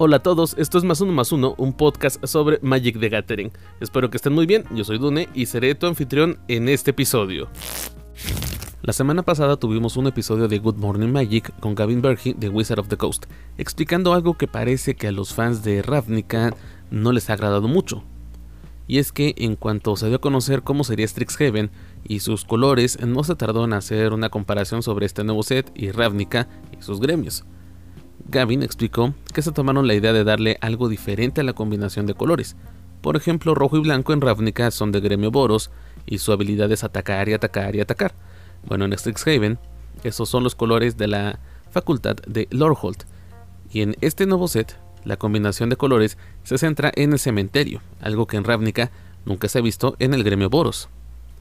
Hola a todos, esto es Más Uno Más Uno, un podcast sobre Magic the Gathering. Espero que estén muy bien, yo soy Dune y seré tu anfitrión en este episodio. La semana pasada tuvimos un episodio de Good Morning Magic con Gavin Berge de Wizard of the Coast, explicando algo que parece que a los fans de Ravnica no les ha agradado mucho. Y es que en cuanto se dio a conocer cómo sería Strixhaven y sus colores, no se tardó en hacer una comparación sobre este nuevo set y Ravnica y sus gremios. Gavin explicó que se tomaron la idea de darle algo diferente a la combinación de colores. Por ejemplo, rojo y blanco en Ravnica son de gremio Boros y su habilidad es atacar y atacar y atacar. Bueno, en Strixhaven, esos son los colores de la facultad de Lordholt. Y en este nuevo set, la combinación de colores se centra en el cementerio, algo que en Ravnica nunca se ha visto en el gremio Boros.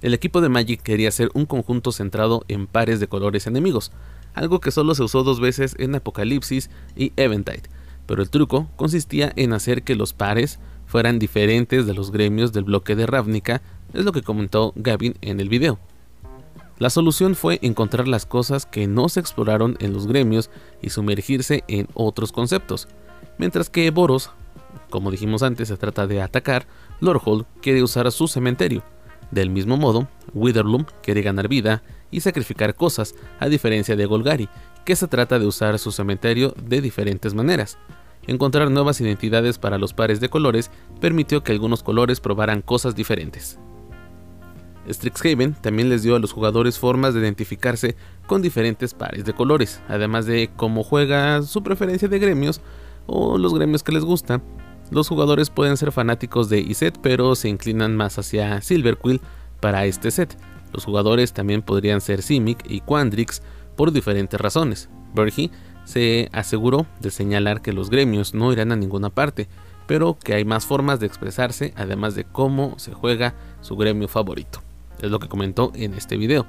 El equipo de Magic quería hacer un conjunto centrado en pares de colores enemigos, algo que solo se usó dos veces en Apocalipsis y Eventide, pero el truco consistía en hacer que los pares fueran diferentes de los gremios del bloque de Ravnica, es lo que comentó Gavin en el video. La solución fue encontrar las cosas que no se exploraron en los gremios y sumergirse en otros conceptos, mientras que Boros, como dijimos antes, se trata de atacar, Lordhold quiere usar su cementerio. Del mismo modo, Witherloom quiere ganar vida y sacrificar cosas, a diferencia de Golgari, que se trata de usar su cementerio de diferentes maneras. Encontrar nuevas identidades para los pares de colores permitió que algunos colores probaran cosas diferentes. Strixhaven también les dio a los jugadores formas de identificarse con diferentes pares de colores, además de cómo juega su preferencia de gremios o los gremios que les gusta. Los jugadores pueden ser fanáticos de Iset, pero se inclinan más hacia Silverquill para este set, los jugadores también podrían ser Simic y Quandrix por diferentes razones. Bergy se aseguró de señalar que los gremios no irán a ninguna parte, pero que hay más formas de expresarse además de cómo se juega su gremio favorito. Es lo que comentó en este video.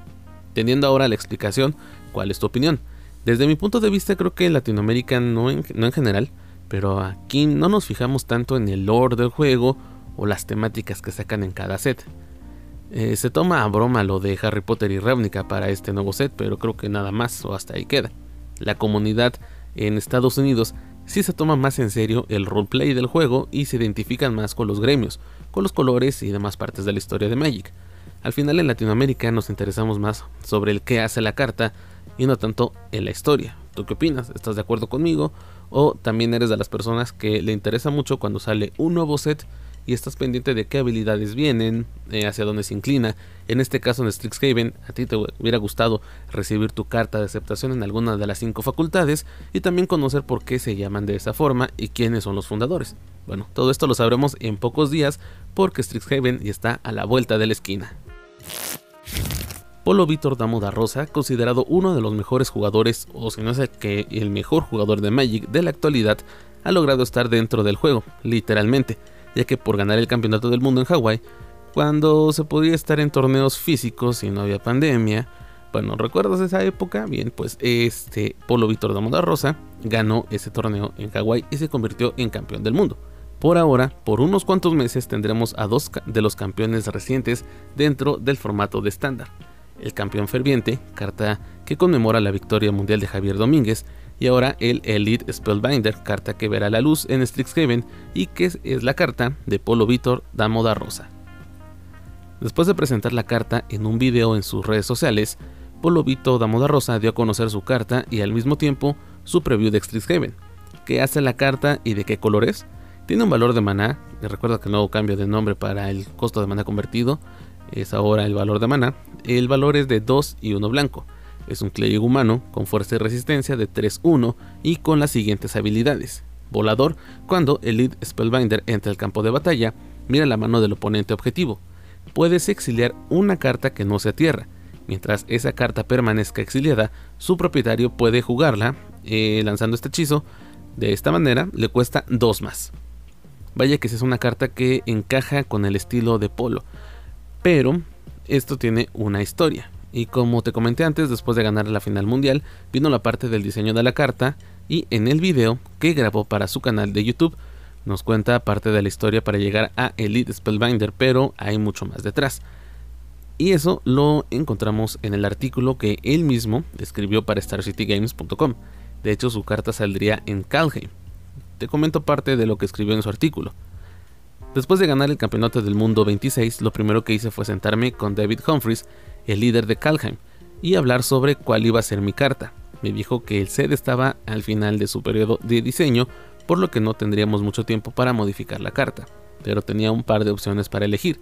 Teniendo ahora la explicación, ¿cuál es tu opinión? Desde mi punto de vista creo que Latinoamérica no en, no en general, pero aquí no nos fijamos tanto en el lore del juego o las temáticas que sacan en cada set. Eh, se toma a broma lo de Harry Potter y Ravnica para este nuevo set, pero creo que nada más o hasta ahí queda. La comunidad en Estados Unidos sí se toma más en serio el roleplay del juego y se identifican más con los gremios, con los colores y demás partes de la historia de Magic. Al final en Latinoamérica nos interesamos más sobre el qué hace la carta y no tanto en la historia. ¿Tú qué opinas? ¿Estás de acuerdo conmigo? ¿O también eres de las personas que le interesa mucho cuando sale un nuevo set y estás pendiente de qué habilidades vienen, eh, hacia dónde se inclina. En este caso en Strixhaven, a ti te hubiera gustado recibir tu carta de aceptación en alguna de las cinco facultades y también conocer por qué se llaman de esa forma y quiénes son los fundadores. Bueno, todo esto lo sabremos en pocos días porque Strixhaven ya está a la vuelta de la esquina. Polo Víctor Damo da Rosa, considerado uno de los mejores jugadores, o si no es el que el mejor jugador de Magic de la actualidad, ha logrado estar dentro del juego, literalmente ya que por ganar el campeonato del mundo en Hawái, cuando se podía estar en torneos físicos y no había pandemia, bueno, ¿recuerdas esa época? Bien, pues este Polo Víctor de Moda Rosa ganó ese torneo en Hawái y se convirtió en campeón del mundo. Por ahora, por unos cuantos meses tendremos a dos de los campeones recientes dentro del formato de estándar. El campeón ferviente, carta que conmemora la victoria mundial de Javier Domínguez, y ahora el Elite Spellbinder, carta que verá la luz en Strixhaven y que es la carta de Polo Vitor Damo da Rosa. Después de presentar la carta en un video en sus redes sociales, Polo Vito Damo da Rosa dio a conocer su carta y al mismo tiempo su preview de Strixhaven. ¿Qué hace la carta y de qué color es? Tiene un valor de maná, y recuerda que el nuevo cambio de nombre para el costo de maná convertido es ahora el valor de maná. El valor es de 2 y 1 blanco. Es un clérigo humano con fuerza y resistencia de 3-1 y con las siguientes habilidades. Volador, cuando el Lead Spellbinder entra al campo de batalla, mira la mano del oponente objetivo. Puedes exiliar una carta que no sea tierra. Mientras esa carta permanezca exiliada, su propietario puede jugarla eh, lanzando este hechizo. De esta manera le cuesta 2 más. Vaya que es una carta que encaja con el estilo de Polo. Pero esto tiene una historia. Y como te comenté antes, después de ganar la final mundial, vino la parte del diseño de la carta y en el video que grabó para su canal de YouTube nos cuenta parte de la historia para llegar a Elite Spellbinder, pero hay mucho más detrás. Y eso lo encontramos en el artículo que él mismo escribió para StarCityGames.com. De hecho, su carta saldría en Calheim. Te comento parte de lo que escribió en su artículo. Después de ganar el campeonato del mundo 26, lo primero que hice fue sentarme con David Humphries, el líder de Calheim, y hablar sobre cuál iba a ser mi carta. Me dijo que el set estaba al final de su periodo de diseño, por lo que no tendríamos mucho tiempo para modificar la carta, pero tenía un par de opciones para elegir.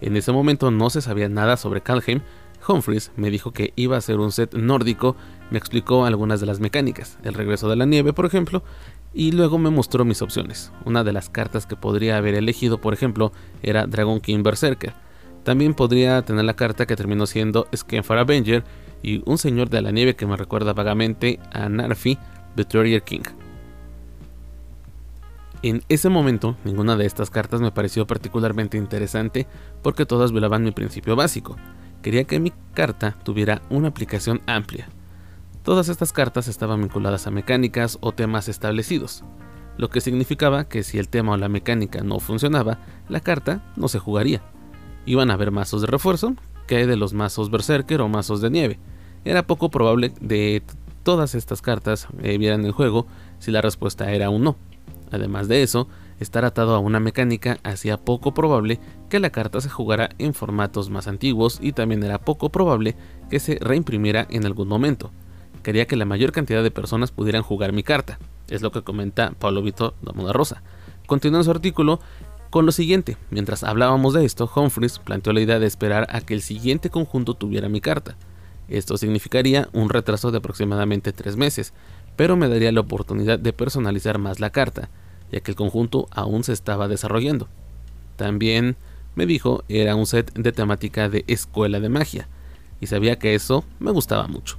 En ese momento no se sabía nada sobre Calheim, Humphries me dijo que iba a ser un set nórdico, me explicó algunas de las mecánicas, el regreso de la nieve por ejemplo, y luego me mostró mis opciones. Una de las cartas que podría haber elegido, por ejemplo, era Dragon King Berserker. También podría tener la carta que terminó siendo Skenfar Avenger y un señor de la nieve que me recuerda vagamente a Narfi, Betrayer King. En ese momento, ninguna de estas cartas me pareció particularmente interesante porque todas violaban mi principio básico. Quería que mi carta tuviera una aplicación amplia, Todas estas cartas estaban vinculadas a mecánicas o temas establecidos, lo que significaba que si el tema o la mecánica no funcionaba, la carta no se jugaría. Iban a haber mazos de refuerzo, que de los mazos Berserker o mazos de nieve. Era poco probable de todas estas cartas eh, vieran el juego si la respuesta era un no. Además de eso, estar atado a una mecánica hacía poco probable que la carta se jugara en formatos más antiguos y también era poco probable que se reimprimiera en algún momento quería que la mayor cantidad de personas pudieran jugar mi carta. Es lo que comenta Pablo Vito Moda Rosa. Continúa en su artículo con lo siguiente. Mientras hablábamos de esto, Humphries planteó la idea de esperar a que el siguiente conjunto tuviera mi carta. Esto significaría un retraso de aproximadamente tres meses, pero me daría la oportunidad de personalizar más la carta, ya que el conjunto aún se estaba desarrollando. También me dijo era un set de temática de escuela de magia, y sabía que eso me gustaba mucho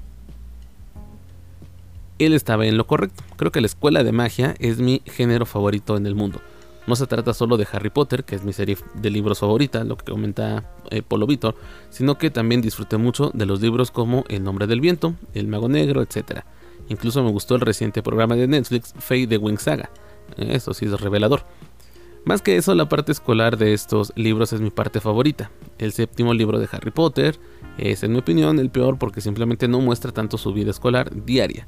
él estaba en lo correcto. Creo que la escuela de magia es mi género favorito en el mundo. No se trata solo de Harry Potter, que es mi serie de libros favorita, lo que comenta eh, Polo Vitor, sino que también disfruté mucho de los libros como El nombre del viento, El mago negro, etc. Incluso me gustó el reciente programa de Netflix, Fate de Wing Saga. Eso sí es revelador. Más que eso, la parte escolar de estos libros es mi parte favorita. El séptimo libro de Harry Potter es, en mi opinión, el peor porque simplemente no muestra tanto su vida escolar diaria.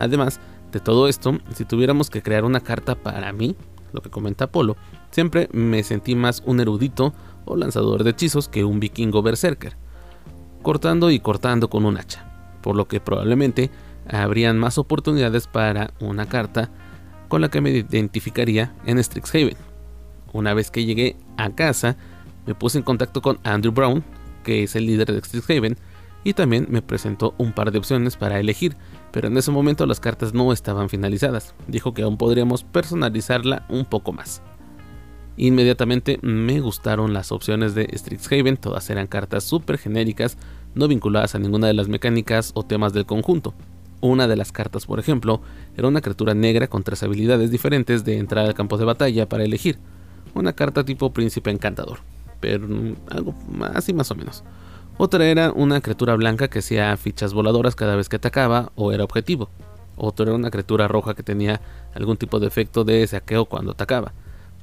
Además de todo esto, si tuviéramos que crear una carta para mí, lo que comenta Apolo, siempre me sentí más un erudito o lanzador de hechizos que un vikingo berserker, cortando y cortando con un hacha, por lo que probablemente habrían más oportunidades para una carta con la que me identificaría en Strixhaven. Una vez que llegué a casa, me puse en contacto con Andrew Brown, que es el líder de Strixhaven, y también me presentó un par de opciones para elegir, pero en ese momento las cartas no estaban finalizadas. Dijo que aún podríamos personalizarla un poco más. Inmediatamente me gustaron las opciones de Strixhaven, todas eran cartas súper genéricas, no vinculadas a ninguna de las mecánicas o temas del conjunto. Una de las cartas, por ejemplo, era una criatura negra con tres habilidades diferentes de entrar al campo de batalla para elegir. Una carta tipo príncipe encantador, pero algo más y más o menos. Otra era una criatura blanca que hacía fichas voladoras cada vez que atacaba o era objetivo. Otra era una criatura roja que tenía algún tipo de efecto de saqueo cuando atacaba.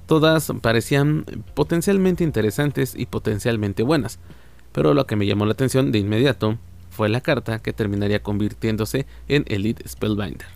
Todas parecían potencialmente interesantes y potencialmente buenas, pero lo que me llamó la atención de inmediato fue la carta que terminaría convirtiéndose en Elite Spellbinder.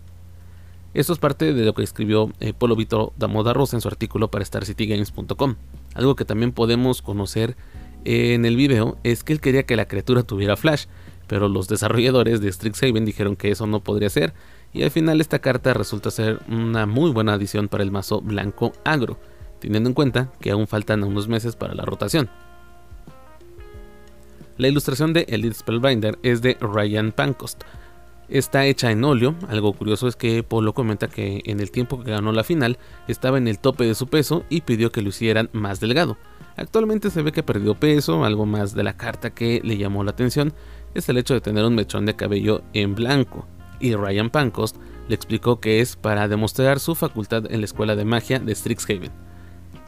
Esto es parte de lo que escribió eh, Polo Vito Damoda Rosa en su artículo para StarCityGames.com, algo que también podemos conocer en el video es que él quería que la criatura tuviera flash, pero los desarrolladores de Strixhaven dijeron que eso no podría ser, y al final esta carta resulta ser una muy buena adición para el mazo blanco agro, teniendo en cuenta que aún faltan unos meses para la rotación. La ilustración de Elite Spellbinder es de Ryan Pancost. Está hecha en óleo, algo curioso es que Polo comenta que en el tiempo que ganó la final estaba en el tope de su peso y pidió que lo hicieran más delgado. Actualmente se ve que perdió peso, algo más de la carta que le llamó la atención es el hecho de tener un mechón de cabello en blanco, y Ryan Pancost le explicó que es para demostrar su facultad en la escuela de magia de Strixhaven.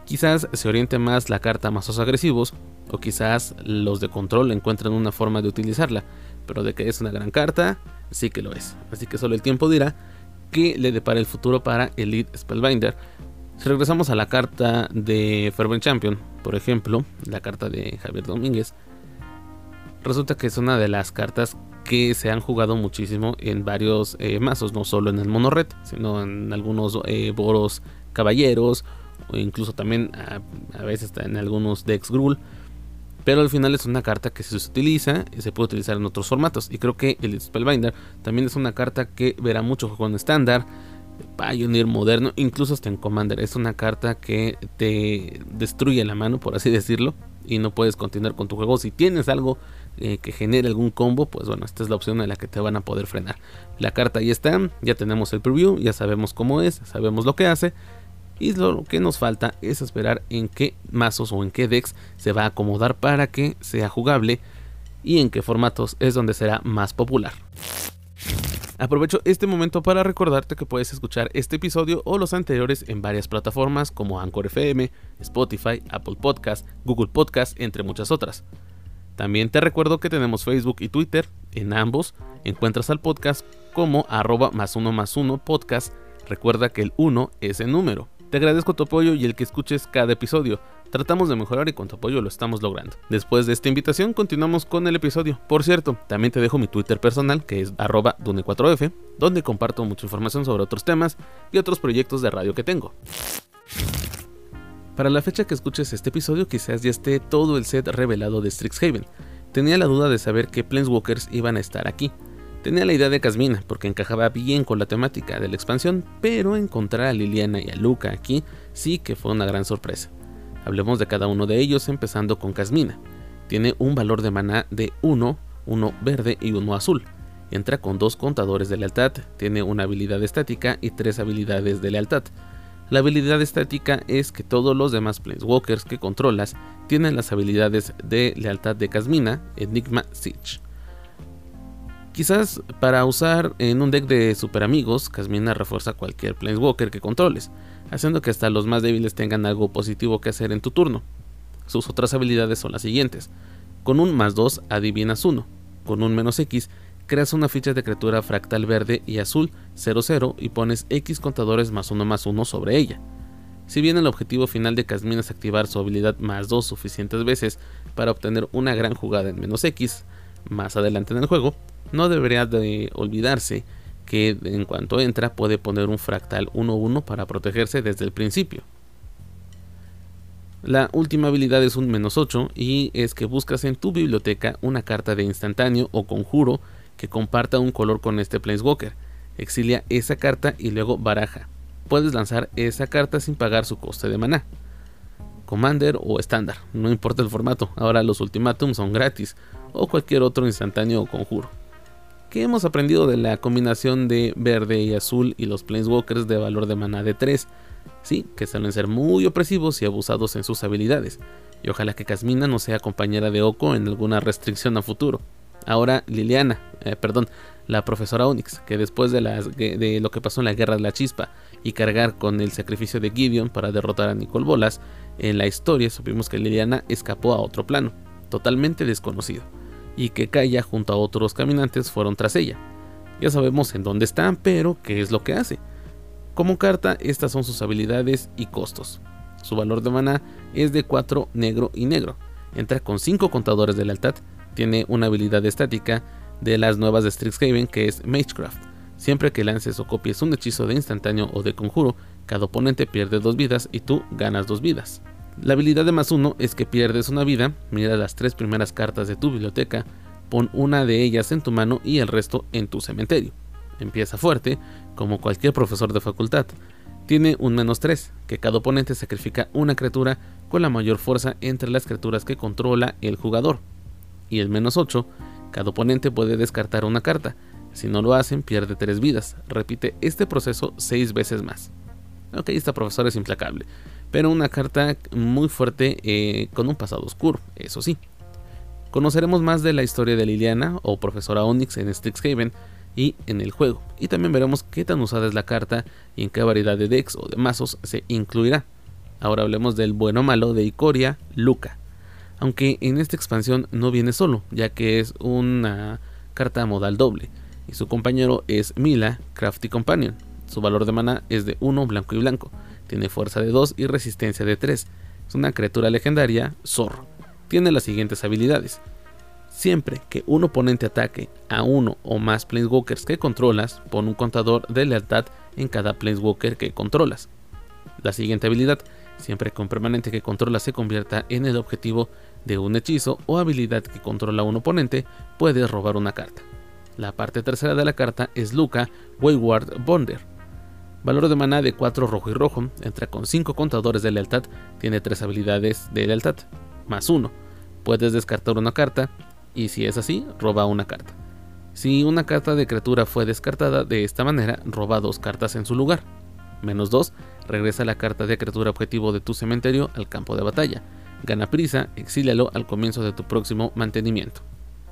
Quizás se oriente más la carta a mazos agresivos, o quizás los de control encuentren una forma de utilizarla, pero de que es una gran carta, sí que lo es. Así que solo el tiempo dirá que le depara el futuro para Elite Spellbinder, si regresamos a la carta de Fervent Champion, por ejemplo, la carta de Javier Domínguez, resulta que es una de las cartas que se han jugado muchísimo en varios eh, mazos, no solo en el mono red, sino en algunos eh, boros caballeros, o incluso también a, a veces en algunos decks Gruul. Pero al final es una carta que se utiliza y se puede utilizar en otros formatos. Y creo que el Spellbinder también es una carta que verá mucho juego en estándar, Pioneer moderno, incluso hasta en Commander. Es una carta que te destruye la mano, por así decirlo, y no puedes continuar con tu juego. Si tienes algo eh, que genere algún combo, pues bueno, esta es la opción en la que te van a poder frenar. La carta ahí está, ya tenemos el preview, ya sabemos cómo es, sabemos lo que hace. Y lo que nos falta es esperar en qué mazos o en qué decks se va a acomodar para que sea jugable y en qué formatos es donde será más popular. Aprovecho este momento para recordarte que puedes escuchar este episodio o los anteriores en varias plataformas como Anchor FM, Spotify, Apple Podcast, Google Podcast, entre muchas otras. También te recuerdo que tenemos Facebook y Twitter. En ambos encuentras al podcast como arroba más uno más uno podcast. Recuerda que el 1 es el número. Te agradezco tu apoyo y el que escuches cada episodio. Tratamos de mejorar y con tu apoyo lo estamos logrando. Después de esta invitación continuamos con el episodio. Por cierto, también te dejo mi Twitter personal que es arroba dune4f, donde comparto mucha información sobre otros temas y otros proyectos de radio que tengo. Para la fecha que escuches este episodio quizás ya esté todo el set revelado de Strixhaven. Tenía la duda de saber qué Planeswalkers iban a estar aquí, Tenía la idea de Casmina, porque encajaba bien con la temática de la expansión, pero encontrar a Liliana y a Luca aquí sí que fue una gran sorpresa. Hablemos de cada uno de ellos, empezando con Casmina. Tiene un valor de maná de 1, 1 verde y 1 azul. Entra con dos contadores de lealtad, tiene una habilidad estática y tres habilidades de lealtad. La habilidad estática es que todos los demás Planeswalkers que controlas tienen las habilidades de lealtad de Casmina, Enigma Siege. Quizás para usar en un deck de super amigos, Casmina refuerza cualquier Planeswalker que controles, haciendo que hasta los más débiles tengan algo positivo que hacer en tu turno. Sus otras habilidades son las siguientes. Con un más 2 adivinas 1. Con un menos X creas una ficha de criatura fractal verde y azul 00 y pones X contadores más 1 más 1 sobre ella. Si bien el objetivo final de Casmina es activar su habilidad más 2 suficientes veces para obtener una gran jugada en menos X más adelante en el juego, no debería de olvidarse que en cuanto entra puede poner un fractal 1-1 para protegerse desde el principio. La última habilidad es un menos 8 y es que buscas en tu biblioteca una carta de instantáneo o conjuro que comparta un color con este Planeswalker. Exilia esa carta y luego baraja. Puedes lanzar esa carta sin pagar su coste de maná. Commander o estándar, no importa el formato, ahora los ultimátums son gratis o cualquier otro instantáneo o conjuro. ¿Qué hemos aprendido de la combinación de verde y azul y los Planeswalkers de valor de mana de 3? Sí, que suelen ser muy opresivos y abusados en sus habilidades, y ojalá que Casmina no sea compañera de Oko en alguna restricción a futuro. Ahora Liliana, eh, perdón, la profesora Onyx, que después de, de, lo que pasó en la Guerra de la Chispa y cargar con el sacrificio de Gideon para derrotar a Nicole Bolas, en la historia supimos que Liliana escapó a otro plano, totalmente desconocido y que Kaya junto a otros caminantes fueron tras ella. Ya sabemos en dónde están, pero qué es lo que hace. Como carta, estas son sus habilidades y costos. Su valor de mana es de 4 negro y negro. Entra con 5 contadores de lealtad. Tiene una habilidad estática de las nuevas de Strixhaven que es Magecraft. Siempre que lances o copies un hechizo de instantáneo o de conjuro, cada oponente pierde 2 vidas y tú ganas 2 vidas. La habilidad de más uno es que pierdes una vida, mira las tres primeras cartas de tu biblioteca, pon una de ellas en tu mano y el resto en tu cementerio. Empieza fuerte, como cualquier profesor de facultad. Tiene un menos 3, que cada oponente sacrifica una criatura con la mayor fuerza entre las criaturas que controla el jugador. Y el menos 8, cada oponente puede descartar una carta. Si no lo hacen, pierde 3 vidas. Repite este proceso 6 veces más. Ok, esta profesora es implacable pero una carta muy fuerte eh, con un pasado oscuro, eso sí. Conoceremos más de la historia de Liliana o Profesora Onyx en Strixhaven y en el juego, y también veremos qué tan usada es la carta y en qué variedad de decks o de mazos se incluirá. Ahora hablemos del bueno malo de Icoria, Luca. Aunque en esta expansión no viene solo, ya que es una carta modal doble, y su compañero es Mila, Crafty Companion. Su valor de mana es de 1 blanco y blanco, tiene fuerza de 2 y resistencia de 3. Es una criatura legendaria, Zor. Tiene las siguientes habilidades. Siempre que un oponente ataque a uno o más Planeswalkers que controlas, pon un contador de lealtad en cada Planeswalker que controlas. La siguiente habilidad, siempre que un permanente que controlas se convierta en el objetivo de un hechizo o habilidad que controla un oponente, puedes robar una carta. La parte tercera de la carta es Luca Wayward Bonder. Valor de mana de 4 rojo y rojo, entra con 5 contadores de lealtad, tiene 3 habilidades de lealtad, más 1. Puedes descartar una carta y si es así, roba una carta. Si una carta de criatura fue descartada de esta manera, roba dos cartas en su lugar. Menos 2, regresa la carta de criatura objetivo de tu cementerio al campo de batalla. Gana prisa, exílialo al comienzo de tu próximo mantenimiento.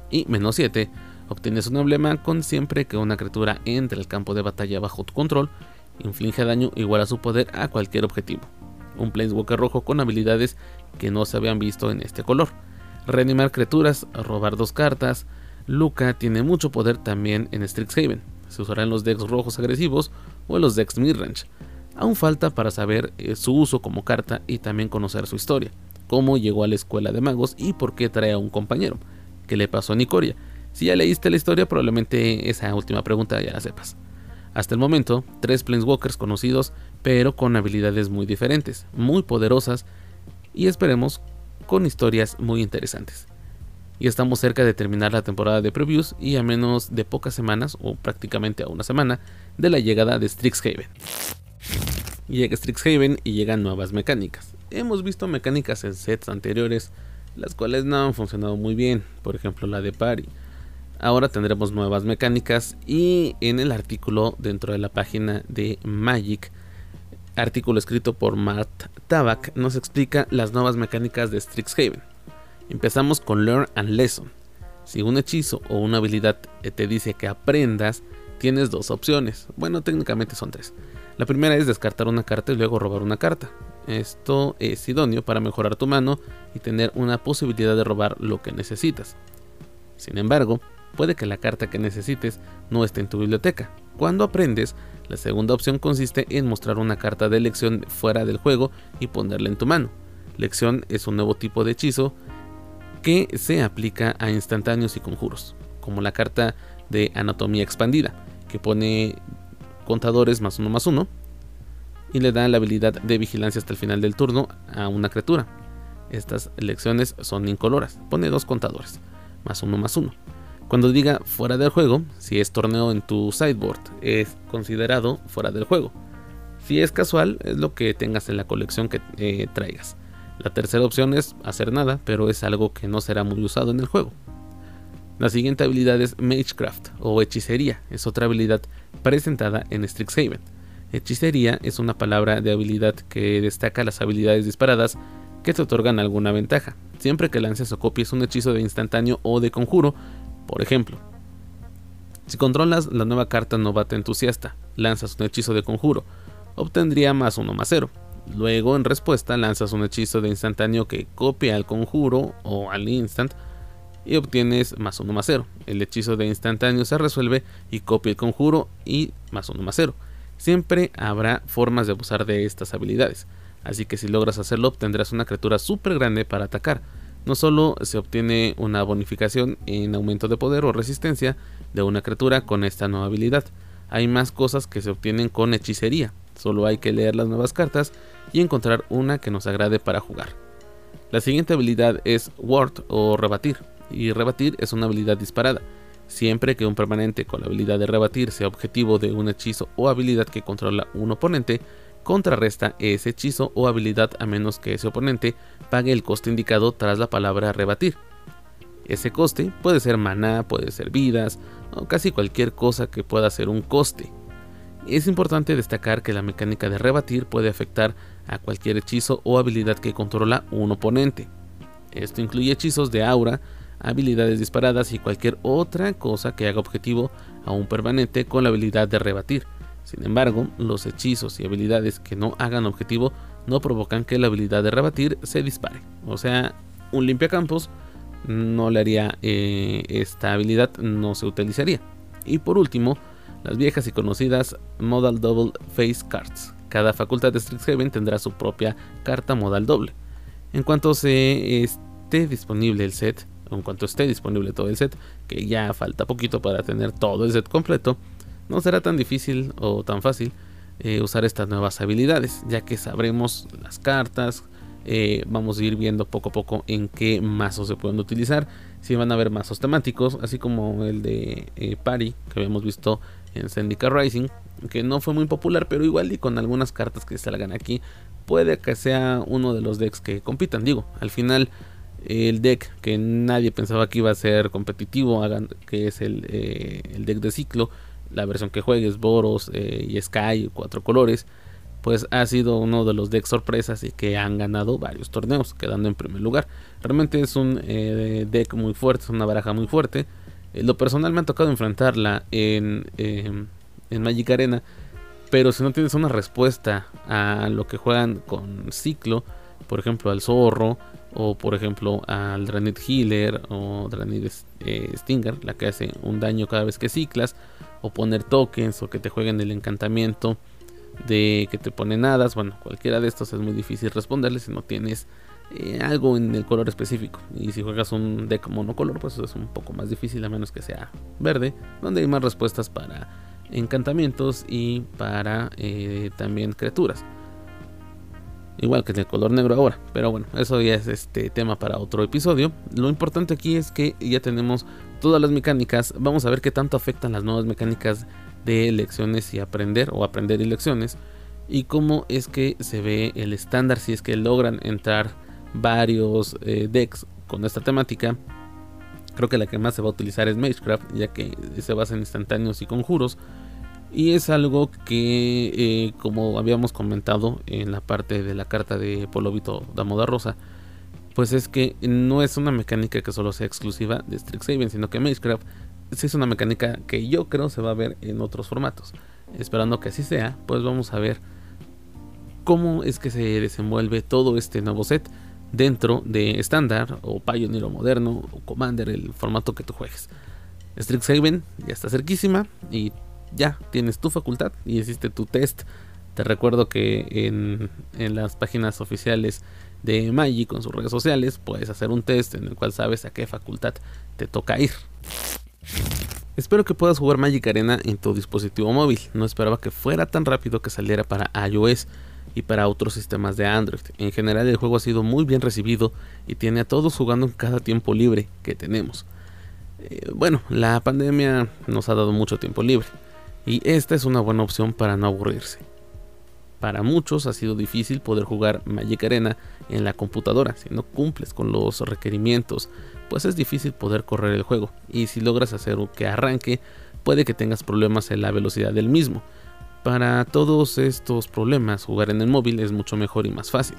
Y menos 7, obtienes un emblema con siempre que una criatura entre al campo de batalla bajo tu control, inflige daño igual a su poder a cualquier objetivo. Un Planeswalker rojo con habilidades que no se habían visto en este color reanimar criaturas, robar dos cartas. Luca tiene mucho poder también en Strixhaven. Se usará en los decks rojos agresivos o en los decks midrange. Aún falta para saber eh, su uso como carta y también conocer su historia, cómo llegó a la escuela de magos y por qué trae a un compañero, qué le pasó a Nicoria. Si ya leíste la historia, probablemente esa última pregunta ya la sepas. Hasta el momento, tres Planeswalkers conocidos, pero con habilidades muy diferentes, muy poderosas, y esperemos con historias muy interesantes. Y estamos cerca de terminar la temporada de previews y a menos de pocas semanas, o prácticamente a una semana, de la llegada de Strixhaven. Llega Strixhaven y llegan nuevas mecánicas. Hemos visto mecánicas en sets anteriores, las cuales no han funcionado muy bien, por ejemplo la de Pari. Ahora tendremos nuevas mecánicas y en el artículo dentro de la página de Magic artículo escrito por Matt Tabak nos explica las nuevas mecánicas de Strixhaven. Empezamos con Learn and Lesson. Si un hechizo o una habilidad te dice que aprendas, tienes dos opciones. Bueno, técnicamente son tres. La primera es descartar una carta y luego robar una carta. Esto es idóneo para mejorar tu mano y tener una posibilidad de robar lo que necesitas. Sin embargo, puede que la carta que necesites no esté en tu biblioteca. Cuando aprendes, la segunda opción consiste en mostrar una carta de elección fuera del juego y ponerla en tu mano. Lección es un nuevo tipo de hechizo que se aplica a instantáneos y conjuros, como la carta de anatomía expandida, que pone contadores más uno más uno y le da la habilidad de vigilancia hasta el final del turno a una criatura. Estas lecciones son incoloras, pone dos contadores, más uno más uno. Cuando diga fuera del juego, si es torneo en tu sideboard, es considerado fuera del juego. Si es casual, es lo que tengas en la colección que eh, traigas. La tercera opción es hacer nada, pero es algo que no será muy usado en el juego. La siguiente habilidad es Magecraft o hechicería, es otra habilidad presentada en Strixhaven. Hechicería es una palabra de habilidad que destaca las habilidades disparadas que te otorgan alguna ventaja. Siempre que lances o copies un hechizo de instantáneo o de conjuro, por ejemplo, si controlas la nueva carta Novata Entusiasta, lanzas un hechizo de conjuro, obtendría más 1 más 0. Luego, en respuesta, lanzas un hechizo de instantáneo que copia al conjuro o al instant y obtienes más 1 más 0. El hechizo de instantáneo se resuelve y copia el conjuro y más 1 más 0. Siempre habrá formas de abusar de estas habilidades, así que si logras hacerlo obtendrás una criatura súper grande para atacar no solo se obtiene una bonificación en aumento de poder o resistencia de una criatura con esta nueva habilidad, hay más cosas que se obtienen con hechicería, solo hay que leer las nuevas cartas y encontrar una que nos agrade para jugar. La siguiente habilidad es Ward o Rebatir, y Rebatir es una habilidad disparada. Siempre que un permanente con la habilidad de rebatir sea objetivo de un hechizo o habilidad que controla un oponente, contrarresta ese hechizo o habilidad a menos que ese oponente pague el coste indicado tras la palabra rebatir. Ese coste puede ser maná, puede ser vidas o casi cualquier cosa que pueda ser un coste. Es importante destacar que la mecánica de rebatir puede afectar a cualquier hechizo o habilidad que controla un oponente. Esto incluye hechizos de aura, habilidades disparadas y cualquier otra cosa que haga objetivo a un permanente con la habilidad de rebatir. Sin embargo, los hechizos y habilidades que no hagan objetivo no provocan que la habilidad de rebatir se dispare. O sea, un limpia campos no le haría eh, esta habilidad, no se utilizaría. Y por último, las viejas y conocidas Modal Double Face Cards. Cada facultad de Strixhaven tendrá su propia carta modal doble. En cuanto se esté disponible el set, en cuanto esté disponible todo el set, que ya falta poquito para tener todo el set completo, no será tan difícil o tan fácil eh, usar estas nuevas habilidades, ya que sabremos las cartas, eh, vamos a ir viendo poco a poco en qué mazos se pueden utilizar, si van a haber mazos temáticos, así como el de eh, Party que habíamos visto en Zendika Rising, que no fue muy popular, pero igual y con algunas cartas que salgan aquí, puede que sea uno de los decks que compitan. Digo, al final el deck que nadie pensaba que iba a ser competitivo, que es el, eh, el deck de ciclo, la versión que juegues, Boros eh, y Sky, cuatro colores, pues ha sido uno de los decks sorpresas y que han ganado varios torneos, quedando en primer lugar. Realmente es un eh, deck muy fuerte, es una baraja muy fuerte. lo personal me ha tocado enfrentarla en, em, en Magic Arena, pero si no tienes una respuesta a lo que juegan con ciclo, por ejemplo al zorro, o por ejemplo al Dranit Healer o Dranit eh, Stinger, la que hace un daño cada vez que ciclas, o poner tokens o que te jueguen el encantamiento de que te ponen hadas, bueno, cualquiera de estos es muy difícil responderle si no tienes eh, algo en el color específico. Y si juegas un deck monocolor, pues es un poco más difícil a menos que sea verde, donde hay más respuestas para encantamientos y para eh, también criaturas igual que el color negro ahora. Pero bueno, eso ya es este tema para otro episodio. Lo importante aquí es que ya tenemos todas las mecánicas. Vamos a ver qué tanto afectan las nuevas mecánicas de lecciones y aprender o aprender y lecciones. Y cómo es que se ve el estándar si es que logran entrar varios eh, decks con esta temática. Creo que la que más se va a utilizar es Magecraft, ya que se basa en instantáneos y conjuros. Y es algo que, eh, como habíamos comentado en la parte de la carta de Polovito Damoda Rosa, pues es que no es una mecánica que solo sea exclusiva de Strixhaven, sino que Magecraft sí es una mecánica que yo creo se va a ver en otros formatos. Esperando que así sea, pues vamos a ver cómo es que se desenvuelve todo este nuevo set dentro de estándar o Pioneer o moderno o Commander, el formato que tú juegues. Strixhaven ya está cerquísima y ya tienes tu facultad y hiciste tu test. Te recuerdo que en, las páginas oficiales de Magic con sus redes sociales puedes hacer un test en el cual sabes a qué facultad te toca ir. Espero que puedas jugar Magic Arena en tu dispositivo móvil. No esperaba que fuera tan rápido que saliera para iOS y para otros sistemas de Android. En general el juego ha sido muy bien recibido y tiene a todos jugando en cada tiempo libre que tenemos. Eh, bueno, la pandemia nos ha dado mucho tiempo libre y esta es una buena opción para no aburrirse. Para muchos ha sido difícil poder jugar Magic Arena en la computadora si no cumples con los requerimientos, pues es difícil poder correr el juego y si logras hacer que arranque puede que tengas problemas en la velocidad del mismo. Para todos estos problemas jugar en el móvil es mucho mejor y más fácil.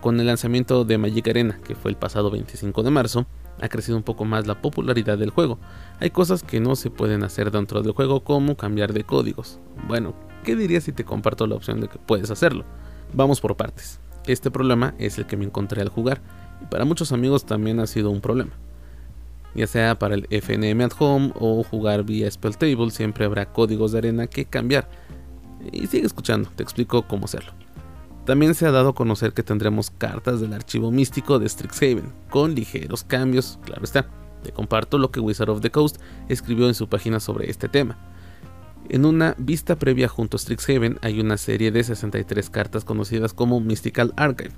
Con el lanzamiento de Magic Arena, que fue el pasado 25 de marzo, ha crecido un poco más la popularidad del juego. Hay cosas que no se pueden hacer dentro del juego como cambiar de códigos. Bueno, ¿qué dirías si te comparto la opción de que puedes hacerlo? Vamos por partes. Este problema es el que me encontré al jugar y para muchos amigos también ha sido un problema. Ya sea para el FNM at home o jugar vía Spell Table, siempre habrá códigos de arena que cambiar. Y sigue escuchando, te explico cómo hacerlo. También se ha dado a conocer que tendremos cartas del archivo místico de Strixhaven, con ligeros cambios, claro está. Te comparto lo que Wizard of the Coast escribió en su página sobre este tema. En una vista previa junto a Strixhaven hay una serie de 63 cartas conocidas como Mystical Archive,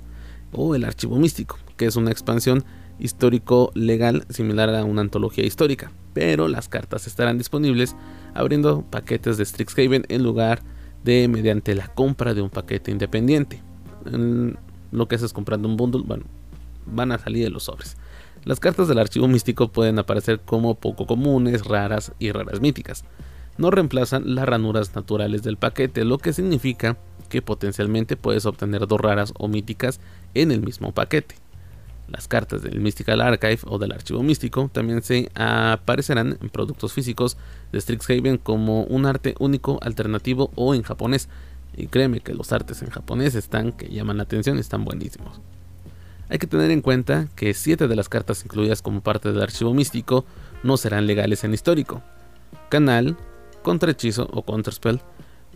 o el archivo místico, que es una expansión histórico-legal similar a una antología histórica, pero las cartas estarán disponibles abriendo paquetes de Strixhaven en lugar de mediante la compra de un paquete independiente. lo que haces comprando un bundle, bueno, van a salir de los sobres. Las cartas del archivo místico pueden aparecer como poco comunes, raras y raras míticas. No reemplazan las ranuras naturales del paquete, lo que significa que potencialmente puedes obtener dos raras o míticas en el mismo paquete. Las cartas del Mystical Archive o del archivo místico también se aparecerán en productos físicos de Strixhaven como un arte único, alternativo o en japonés. Y créeme que los artes en japonés están que llaman la atención, están buenísimos. Hay que tener en cuenta que 7 de las cartas incluidas como parte del archivo místico no serán legales en histórico. Canal, contrahechizo o contraspell,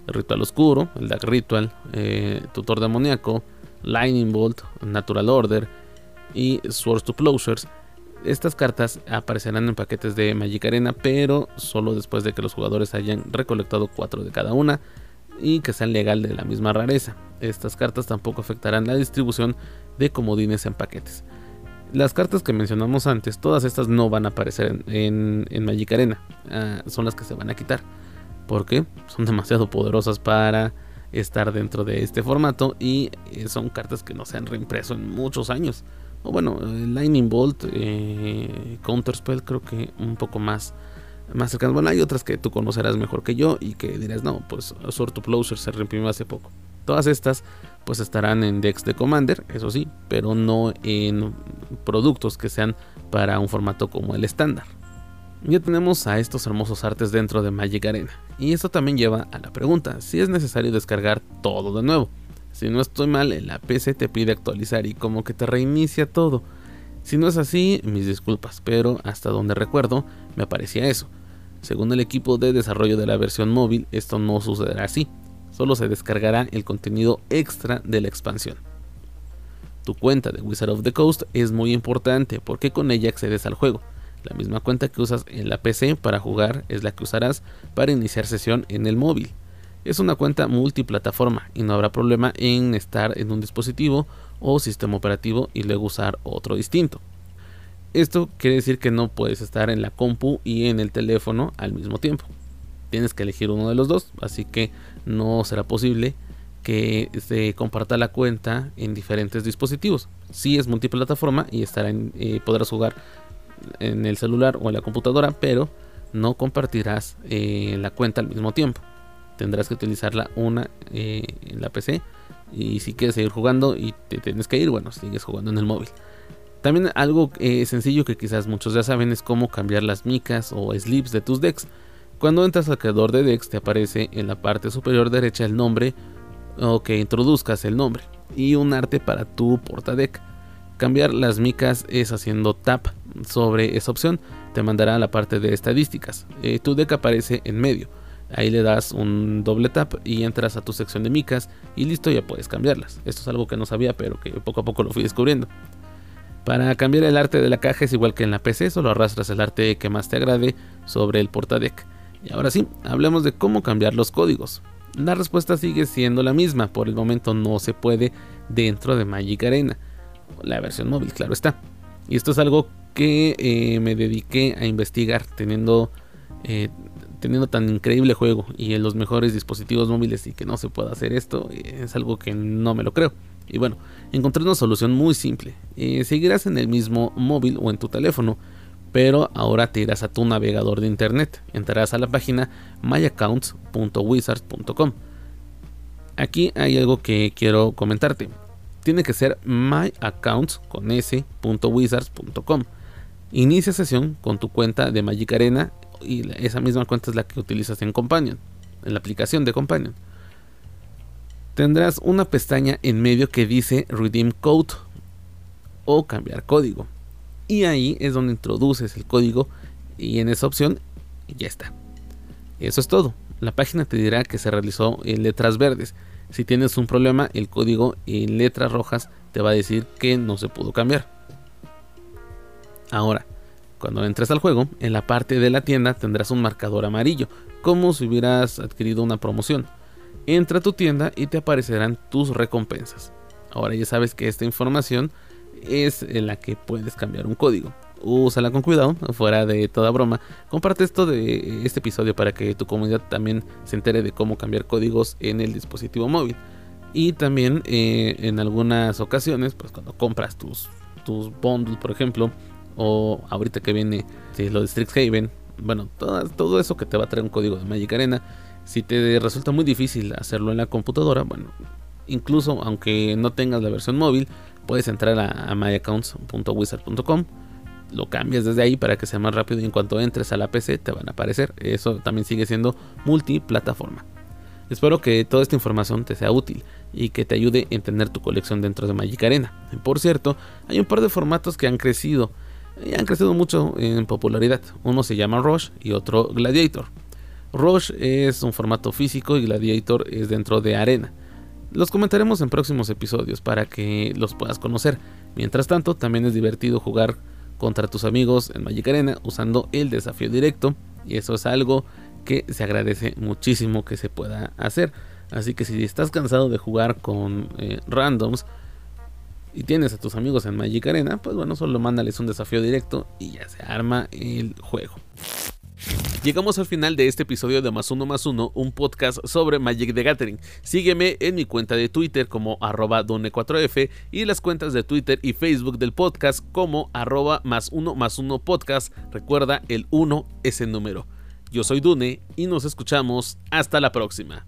ritual oscuro, el Dark Ritual, eh, tutor demoníaco, Lightning Bolt, Natural Order, y Swords to Closures Estas cartas aparecerán en paquetes de Magic Arena, pero solo después de que los jugadores hayan recolectado 4 de cada una y que sean legal de la misma rareza. Estas cartas tampoco afectarán la distribución de comodines en paquetes. Las cartas que mencionamos antes, todas estas no van a aparecer en, Magic Arena, ah, son las que se van a quitar, porque son demasiado poderosas para estar dentro de este formato y eh, son cartas que no se han reimpreso en muchos años. O bueno, Lightning Bolt, eh, Counterspell creo que un poco más, más cercanas. Bueno, hay otras que tú conocerás mejor que yo y que dirás, no, pues Sword to se reimprimió hace poco. Todas estas pues estarán en decks de Commander, eso sí, pero no en productos que sean para un formato como el estándar. Ya tenemos a estos hermosos artes dentro de Magic Arena. Y esto también lleva a la pregunta, si es necesario descargar todo de nuevo. Si no estoy mal, la PC te pide actualizar y como que te reinicia todo. Si no es así, mis disculpas, pero hasta donde recuerdo, me aparecía eso. Según el equipo de desarrollo de la versión móvil, esto no sucederá así. Solo se descargará el contenido extra de la expansión. Tu cuenta de Wizard of the Coast es muy importante porque con ella accedes al juego. La misma cuenta que usas en la PC para jugar es la que usarás para iniciar sesión en el móvil. Es una cuenta multiplataforma y no habrá problema en estar en un dispositivo o sistema operativo y luego usar otro distinto. Esto quiere decir que no puedes estar en la compu y en el teléfono al mismo tiempo. Tienes que elegir uno de los dos, así que no será posible que se comparta la cuenta en diferentes dispositivos. Si es multiplataforma y estará en, eh, podrás jugar en el celular o en la computadora, pero no compartirás eh, la cuenta al mismo tiempo. Tendrás que utilizarla una eh, en la PC y si quieres seguir jugando y te tienes que ir, bueno, sigues jugando en el móvil. También algo eh, sencillo que quizás muchos ya saben es cómo cambiar las micas o slips de tus decks. Cuando entras al creador de decks te aparece en la parte superior derecha el nombre o que introduzcas el nombre y un arte para tu porta deck. Cambiar las micas es haciendo tap sobre esa opción, te mandará a la parte de estadísticas. Eh, tu deck aparece en medio. Ahí le das un doble tap y entras a tu sección de micas y listo, ya puedes cambiarlas. Esto es algo que no sabía, pero que poco a poco lo fui descubriendo. Para cambiar el arte de la caja es igual que en la PC, solo arrastras el arte que más te agrade sobre el portadeck. Y ahora sí, hablemos de cómo cambiar los códigos. La respuesta sigue siendo la misma, por el momento no se puede dentro de Magic Arena la versión móvil, claro está. Y esto es algo que eh, me dediqué a investigar teniendo, eh, teniendo tan increíble juego y en los mejores dispositivos móviles y que no se pueda hacer esto eh, es algo que no me lo creo. Y bueno, encontré una solución muy simple. seguirás en el mismo móvil o en tu teléfono, pero ahora te irás a tu navegador de internet. Entrarás a la página myaccounts.wizards.com. Aquí hay algo que quiero comentarte tiene que ser myaccounts con s.wizards.com. Inicia sesión con tu cuenta de Magic Arena y esa misma cuenta es la que utilizas en Companion, en la aplicación de Companion. Tendrás una pestaña en medio que dice Redeem Code o cambiar código. Y ahí es donde introduces el código y en esa opción ya está. Eso es todo. La página te dirá que se realizó en letras verdes si tienes un problema, el código en letras rojas te va a decir que no se pudo cambiar. Ahora, cuando entres al juego, en la parte de la tienda tendrás un marcador amarillo, como si hubieras adquirido una promoción. Entra a tu tienda y te aparecerán tus recompensas. Ahora ya sabes que esta información es en la que puedes cambiar un código úsala con cuidado, fuera de toda broma. Comparte esto de este episodio para que tu comunidad también se entere de cómo cambiar códigos en el dispositivo móvil. Y también eh, en algunas ocasiones, pues cuando compras tus, tus bundles, por ejemplo, o ahorita que viene lo de Strixhaven, bueno, todo, todo eso que te va a traer un código de Magic Arena, si te resulta muy difícil hacerlo en la computadora, bueno, incluso aunque no tengas la versión móvil, puedes entrar a, a myaccounts.wizard.com lo cambias desde ahí para que sea más rápido y en cuanto entres a la PC te van a aparecer. Eso también sigue siendo multiplataforma. Espero que toda esta información te sea útil y que te ayude a entender tu colección dentro de Magic Arena. Por cierto, hay un par de formatos que han crecido y han crecido mucho en popularidad. Uno se llama Rush y otro Gladiator. Rush es un formato físico y Gladiator es dentro de Arena. Los comentaremos en próximos episodios para que los puedas conocer. Mientras tanto, también es divertido jugar contra tus amigos en Magic Arena usando el desafío directo. Y eso es algo que se agradece muchísimo que se pueda hacer. Así que si estás cansado de jugar con eh, randoms y tienes a tus amigos en Magic Arena, pues bueno, solo mándales un desafío directo y ya se arma el juego. Llegamos al final de este episodio de Más Uno Más Uno, un podcast sobre Magic the Gathering. Sígueme en mi cuenta de Twitter como arroba done4f y las cuentas de Twitter y Facebook del podcast como arroba más uno más uno podcast. Recuerda, el 1 es el número. Yo soy Dune y nos escuchamos hasta la próxima.